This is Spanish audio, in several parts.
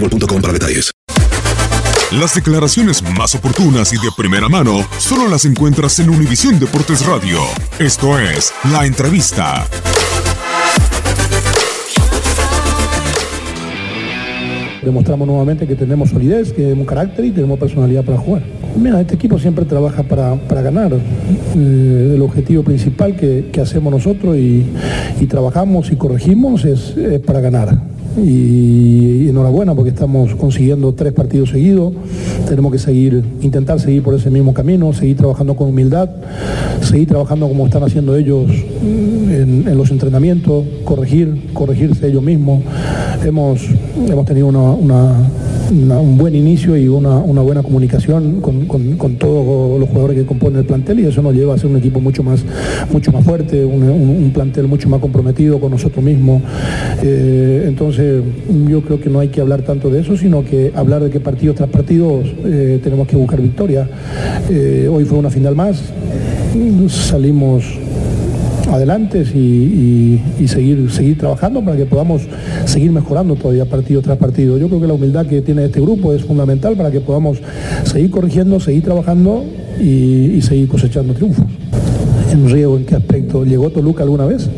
boostmobile.com para detalles. Las declaraciones más oportunas y de primera mano solo las encuentras en Univisión Deportes Radio. Esto es La Entrevista. Demostramos nuevamente que tenemos solidez, que tenemos carácter y tenemos personalidad para jugar. Mira, este equipo siempre trabaja para, para ganar. Eh, el objetivo principal que, que hacemos nosotros y, y trabajamos y corregimos es, es para ganar. Y enhorabuena porque estamos consiguiendo tres partidos seguidos. Tenemos que seguir, intentar seguir por ese mismo camino, seguir trabajando con humildad, seguir trabajando como están haciendo ellos en, en los entrenamientos, corregir, corregirse ellos mismos. Hemos, hemos tenido una, una- un buen inicio y una, una buena comunicación con, con- todos los jugadores que componen el plantel y eso nos lleva a ser un equipo mucho más, mucho más fuerte, un, un- plantel mucho más comprometido con nosotros mismos. Eh, entonces yo creo que no hay que hablar tanto de eso, sino que hablar de que partidos tras partidos eh, tenemos que buscar victoria. Eh, hoy fue una final más, salimos adelante y, y- seguir, seguir trabajando para que podamos seguir mejorando todavía partido tras partido. Yo creo que la humildad que tiene este grupo es fundamental para que podamos seguir corrigiendo, seguir trabajando y, y seguir cosechando triunfos. En Riego, ¿en qué aspecto? ¿Llegó Toluca alguna vez?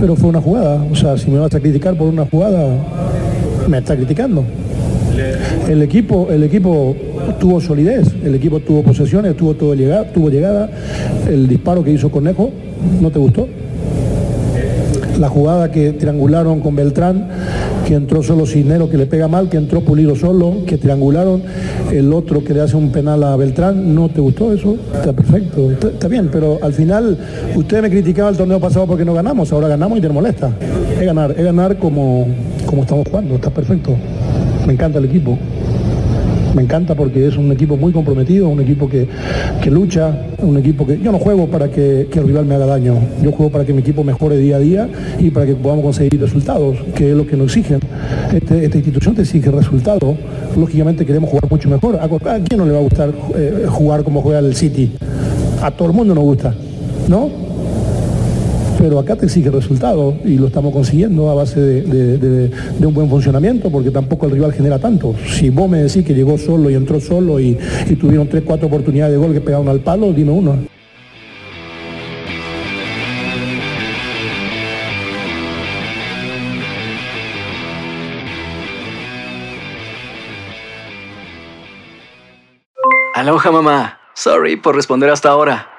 Pero fue una jugada. O sea, si me vas a criticar por una jugada, me está criticando. El equipo, el equipo tuvo solidez, el equipo tuvo posesiones, tuvo, todo llegada, tuvo llegada. El disparo que hizo Conejo, ¿no te gustó? La jugada que triangularon con Beltrán, que entró solo Cisnero, que le pega mal, que entró Pulido solo, que triangularon, el otro que le hace un penal a Beltrán, ¿no te gustó eso? Está perfecto, está, está bien, pero al final usted me criticaba el torneo pasado porque no ganamos, ahora ganamos y te molesta. Es ganar, es ganar como, como estamos jugando, está perfecto. Me encanta el equipo. Me encanta porque es un equipo muy comprometido, un equipo que, que lucha, un equipo que... Yo no juego para que, que el rival me haga daño, yo juego para que mi equipo mejore día a día y para que podamos conseguir resultados, que es lo que nos exigen. Este- esta institución te exige resultados, lógicamente queremos jugar mucho mejor. ¿A, quién no le va a gustar eh, jugar como juega el City? A todo el mundo nos gusta, ¿no? Pero acá te exige resultados y lo estamos consiguiendo a base de, un buen funcionamiento, porque tampoco el rival genera tanto. Si vos me decís que llegó solo y entró solo y, y tuvieron tres, cuatro oportunidades de gol que pegaron al palo, dime uno. Aloha mamá. Sorry por responder hasta ahora.